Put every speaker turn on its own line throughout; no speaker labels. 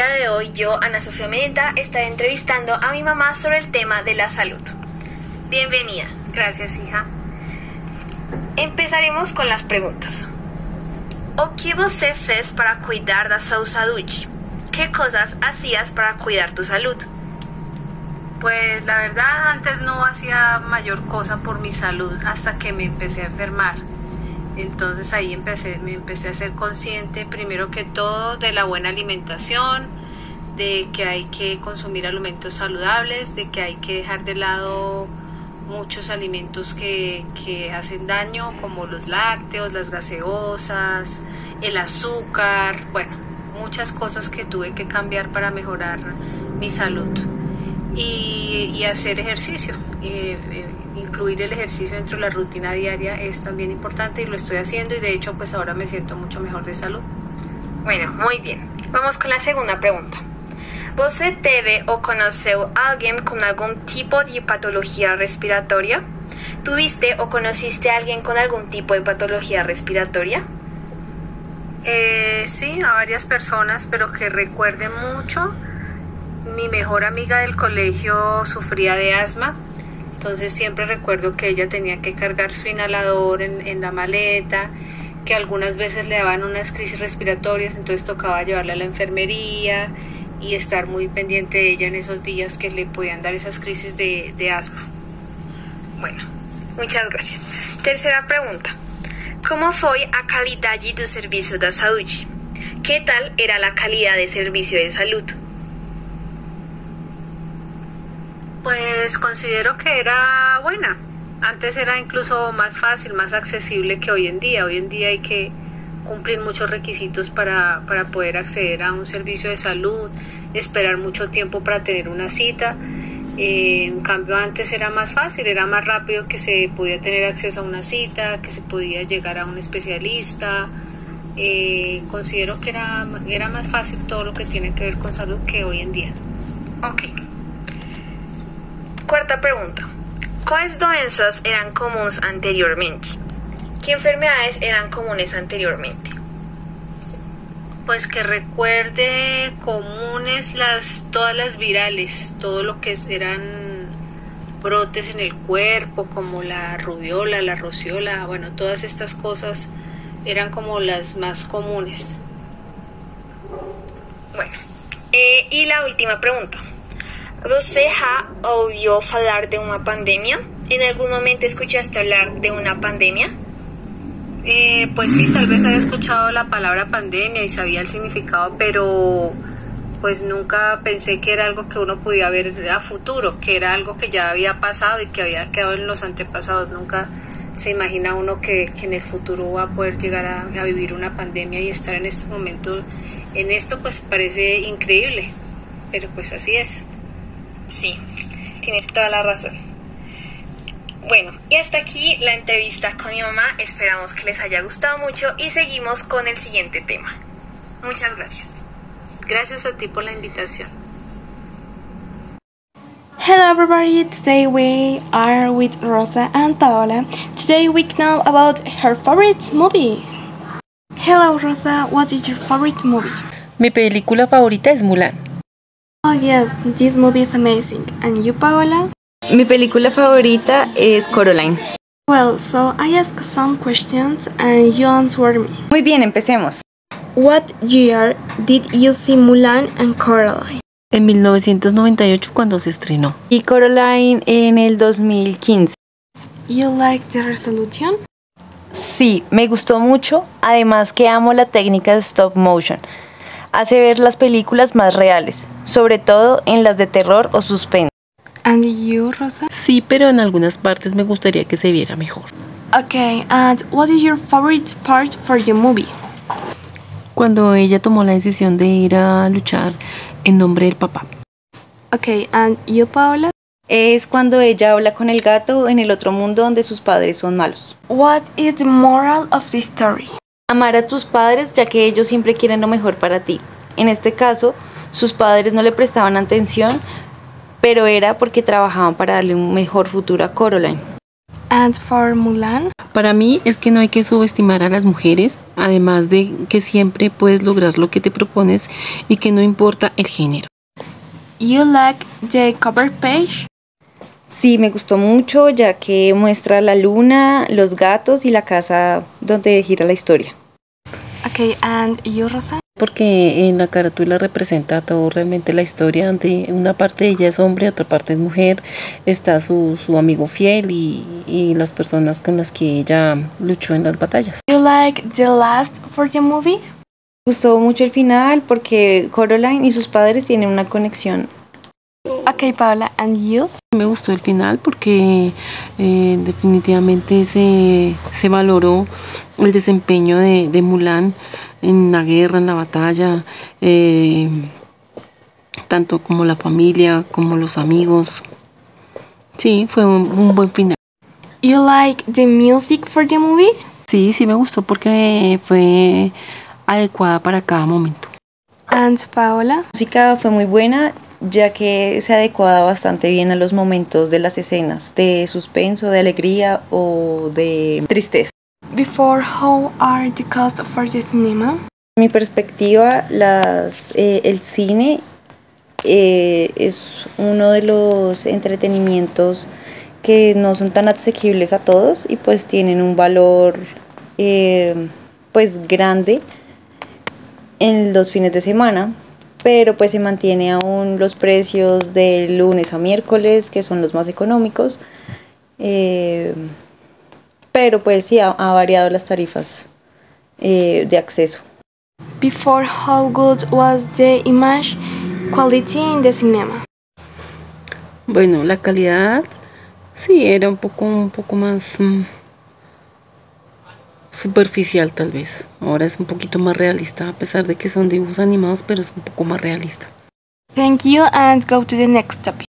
El día de hoy yo, Ana Sofía Medita, estaré entrevistando a mi mamá sobre el tema de la salud. Bienvenida.
Gracias, hija.
Empezaremos con las preguntas. O que você fez para cuidar da sua saúde? ¿Qué cosas hacías para cuidar tu salud?
Pues la verdad antes no hacía mayor cosa por mi salud hasta que me empecé a enfermar. Entonces ahí empecé, me empecé a ser consciente primero que todo de la buena alimentación, de que hay que consumir alimentos saludables, de que hay que dejar de lado muchos alimentos que, que hacen daño, como los lácteos, las gaseosas, el azúcar, bueno, muchas cosas que tuve que cambiar para mejorar mi salud. Y, hacer ejercicio, eh, eh, incluir el ejercicio dentro de la rutina diaria es también importante y lo estoy haciendo y de hecho pues ahora me siento mucho mejor de salud.
Bueno, muy bien. Vamos con la segunda pregunta. ¿Você teve o conoceu alguien con algún tipo de patología respiratoria? ¿Tuviste o conociste a alguien con algún tipo de patología respiratoria?
Eh, sí, a varias personas, pero que recuerde mucho. Mi mejor amiga del colegio sufría de asma, entonces siempre recuerdo que ella tenía que cargar su inhalador en, en la maleta, que algunas veces le daban unas crisis respiratorias, entonces tocaba llevarla a la enfermería y estar muy pendiente de ella en esos días que le podían dar esas crisis de, de asma.
Bueno, muchas gracias. Tercera pregunta. ¿Cómo foi a calidade do serviço da saúde? ¿Qué tal era la calidad de servicio de salud?
Pues considero que era buena. Antes era incluso más fácil, más accesible que hoy en día. Hoy en día hay que cumplir muchos requisitos para, para poder acceder a un servicio de salud, esperar mucho tiempo para tener una cita. Eh, en cambio antes era más fácil, era más rápido que se podía tener acceso a una cita, que se podía llegar a un especialista. Eh, considero que era, era más fácil todo lo que tiene que ver con salud que hoy en día.
Ok. Cuarta pregunta. ¿Cuáles doenças eran comunes anteriormente? ¿Qué enfermedades eran comunes anteriormente?
Pues que recuerde comunes las todas las virales, todo lo que eran brotes en el cuerpo, como la rubiola, la rociola, bueno, todas estas cosas eran como las más comunes.
Bueno, eh, y la última pregunta. ¿Você já ouviu falar de una pandemia? ¿En algún momento escuchaste hablar de una pandemia?
Eh, pues sí, tal vez había escuchado la palabra pandemia y sabía el significado, pero pues nunca pensé que era algo que uno podía ver a futuro, que era algo que ya había pasado y que había quedado en los antepasados. Nunca se imagina uno que, que en el futuro va a poder llegar a, a vivir una pandemia y estar en este momento en esto, pues parece increíble, pero pues así es.
Sí, tienes toda la razón. Bueno, y hasta aquí la entrevista con mi mamá. Esperamos que les haya gustado mucho y seguimos con el siguiente tema. Muchas gracias.
Gracias a ti por la invitación.
Hello everybody, today we are with Rosa and Paola. Today we know about her favorite movie. Hello Rosa, what is your favorite movie?
Mi película favorita es Mulan.
Oh yes, this movie is amazing. And you Paola?
Mi película favorita es Coraline.
Well, so I ask some questions and you answer me.
Muy bien, empecemos.
What year did you see Mulan and Coraline?
En 1998 cuando se estrenó.
Y Coraline en el 2015.
You like the resolution?
Sí, me gustó mucho, además que amo la técnica de stop motion. Hace ver las películas más reales, sobre todo en las de terror o suspense.
And you, Rosa?
Sí, pero en algunas partes me gustaría que se viera mejor.
Okay, and what is your favorite part for the movie?
Cuando ella tomó la decisión de ir a luchar en nombre del papá.
Okay, and you, Paola?
Es cuando ella habla con el gato en el otro mundo donde sus padres son malos.
What is the moral of the story?
Amar a tus padres ya que ellos siempre quieren lo mejor para ti. En este caso, sus padres no le prestaban atención, pero era porque trabajaban para darle un mejor futuro a Coraline.
And for Mulan?
Para mí es que no hay que subestimar a las mujeres, además de que siempre puedes lograr lo que te propones y que no importa el género.
You like the cover page?
Sí, me gustó mucho ya que muestra la luna, los gatos y la casa donde gira la historia.
Okay, and you, Rosa?
Porque en la carátula representa todo realmente la historia, donde una parte de ella es hombre, otra parte es mujer, está su, su amigo fiel y, y las personas con las que ella luchó en las batallas.
You like the last for the movie?
Me gustó mucho el final porque Coraline y sus padres tienen una conexión.
Okay, Paola, and you?
Me gustó el final porque eh, definitivamente se, se valoró el desempeño de, de Mulan en la guerra, en la batalla, eh, tanto como la familia, como los amigos. Sí, fue un, un buen final.
You like the music for the movie?
Sí, sí me gustó porque fue adecuada para cada momento.
And Paola?
La música fue muy buena ya que se adecuaba bastante bien a los momentos de las escenas de suspenso, de alegría o de tristeza.
Before, how are the costs for the cinema?
Mi perspectiva, las, eh, el cine eh, es uno de los entretenimientos que no son tan asequibles a todos y pues tienen un valor eh, pues grande en los fines de semana pero pues se mantiene aún los precios de lunes a miércoles que son los más económicos eh, pero pues sí ha, ha variado las tarifas eh, de acceso
Before, how good was the image quality in the cinema?
Bueno, la calidad sí era un poco, un poco más mm, superficial tal vez. Ahora es un poquito más realista, a pesar de que son dibujos animados, pero es un poco más realista.
Thank you and go to the next topic.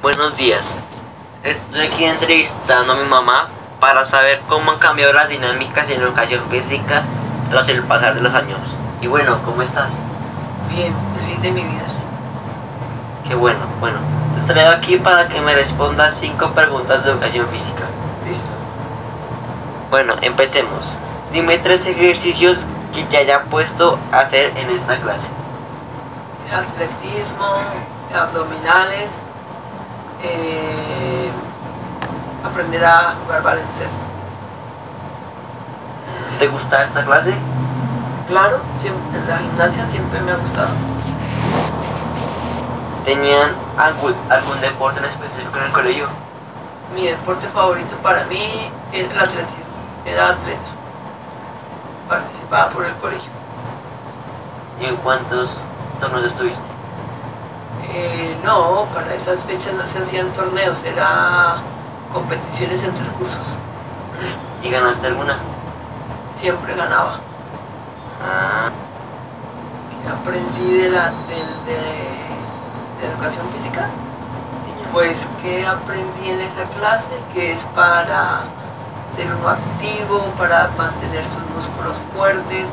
Buenos días. Estoy aquí entrevistando a mi mamá para saber cómo han cambiado las dinámicas en educación física tras el pasar de los años. Y bueno, ¿cómo estás?
Bien, feliz de mi vida.
Qué bueno, bueno. Te traigo aquí para que me respondas cinco preguntas de educación física. Bueno, empecemos. Dime tres ejercicios que te hayan puesto a hacer en esta clase.
Atletismo, abdominales, eh, aprender a jugar baloncesto.
¿Te gusta esta clase?
Claro, siempre, la gimnasia siempre me ha gustado.
¿Tenían algún, algún deporte en específico en el colegio?
Mi deporte favorito para mí era el atletismo. Era atleta. Participaba por el colegio.
¿Y en cuántos torneos estuviste?
Eh, no, para esas fechas no se hacían torneos, era competiciones entre cursos.
¿Y ganaste alguna?
Siempre ganaba.
Ah,
aprendí de la del- de, de educación física? Pues que aprendí en esa clase que es para ser uno activo, para mantener sus músculos fuertes,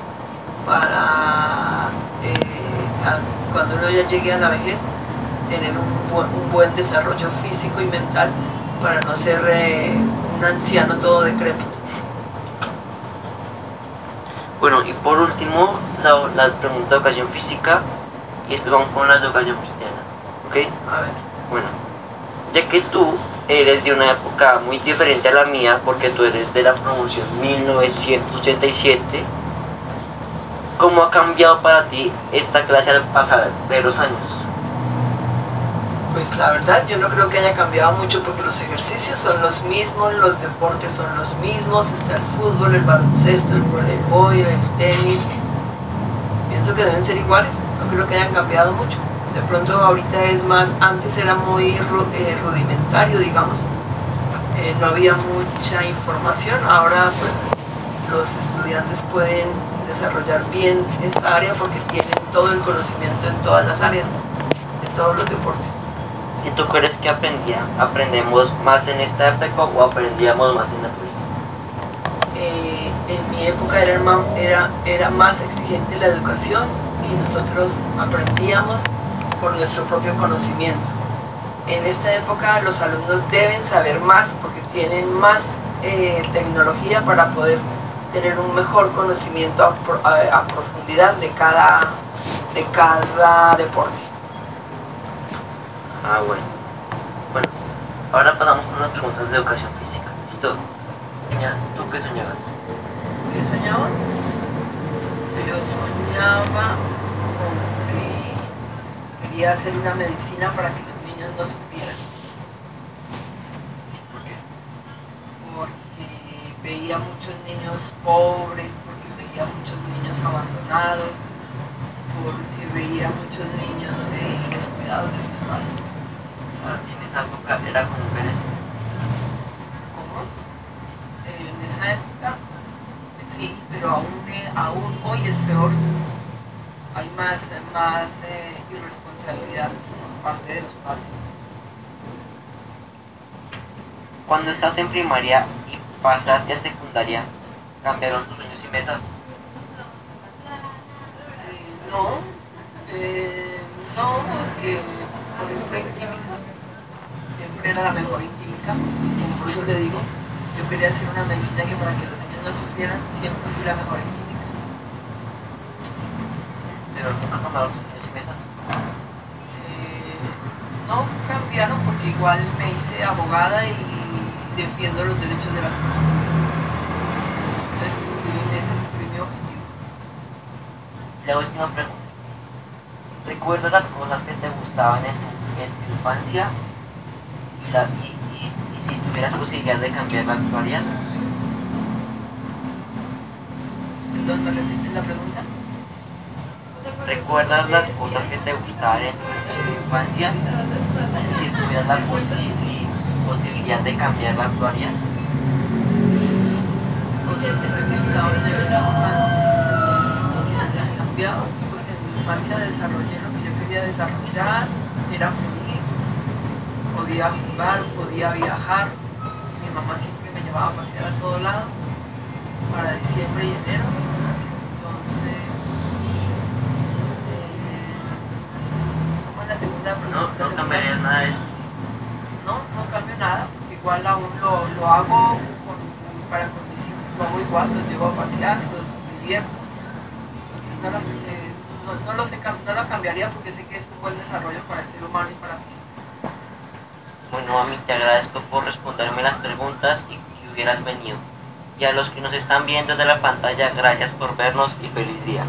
para eh, a- cuando uno ya llegue a la vejez tener un, bu- un buen desarrollo físico y mental para no ser eh, un anciano todo decrépito.
Bueno, y por último, la, la pregunta de educación física y después vamos con las de educación cristiana. ¿Ok?
A ver.
Bueno, ya que tú eres de una época muy diferente a la mía, porque tú eres de la promoción 1987, ¿cómo ha cambiado para ti esta clase al pasar de los años?
Pues la verdad yo no creo que haya cambiado mucho porque los ejercicios son los mismos, los deportes son los mismos, está el fútbol, el baloncesto, el voleibol, el tenis. Pienso que deben ser iguales, no creo que hayan cambiado mucho. De pronto ahorita es más, antes era muy eh, rudimentario, digamos, Eh, no había mucha información, ahora pues los estudiantes pueden desarrollar bien esta área porque tienen todo el conocimiento en todas las áreas, de todos los deportes.
¿Y tú crees que aprendía, aprendemos más en esta época o aprendíamos más en la tuya?
Eh, en mi época era, era, era más exigente la educación y nosotros aprendíamos por nuestro propio conocimiento. en esta época los alumnos deben saber más porque tienen más eh, tecnología para poder tener un mejor conocimiento a, profundidad de cada, de cada deporte.
Ah, bueno. Bueno, ahora pasamos con unas preguntas de educación física. ¿Listo? Niña, ¿tú qué soñabas?
¿Qué soñaba? Yo soñaba con quería hacer una medicina para que los niños no sufrieran.
¿Por qué?
Porque veía muchos niños pobres, porque veía muchos niños abandonados, porque veía muchos niños eh, descuidados de sus padres.
Ahora tienes algo que era como ver eso.
en esa época, sí, pero aún, aún hoy es peor. Hay más, más eh, irresponsabilidad por parte de los padres.
Cuando estás en primaria y pasaste a secundaria, ¿cambiaron tus sueños y metas?
Eh, no, eh, no, porque por ejemplo en química siempre era la mejor en química, por eso le digo, yo quería hacer una medicina que para que los niños no sufrieran siempre fui la mejor en química.
Pero tus sueños y metas.
Eh, no cambiaron porque igual me hice abogada y defiendo los derechos de las personas. Entonces, ese fue mi objetivo.
La última pregunta. ¿Recuerdas las cosas que te gustaban en tu, en tu infancia? Y, la, y, y, y si tuvieras posibilidad de cambiarlas, ¿lo harías?
Perdón, ¿me repites la pregunta?
¿Recuerdas las cosas que te gustaban en tu, infancia? Si tuvieras la posi- posibilidad de cambiarlas, ¿lo harías?
Cosas que me infancia. Cambiaba, pues en mi infancia desarrollé lo que yo quería desarrollar, era feliz, podía jugar, podía viajar, mi mamá siempre me llevaba a pasear a todo lado para diciembre y enero, entonces, eh, ¿cómo es la segunda
No, no
La segunda-
cambiarías nada de eso.
no, no cambio nada, porque igual aún lo, lo hago con- para con mis hijos, lo hago igual, los llevo a pasear, los divierto. Entonces no, las- eh, no, no los no lo cambiaría porque sé que es un buen desarrollo para el ser humano y para mis hijos.
Bueno, mami, te agradezco por responderme las preguntas y que hubieras venido. Y a los que nos están viendo desde la pantalla, gracias por vernos y feliz día.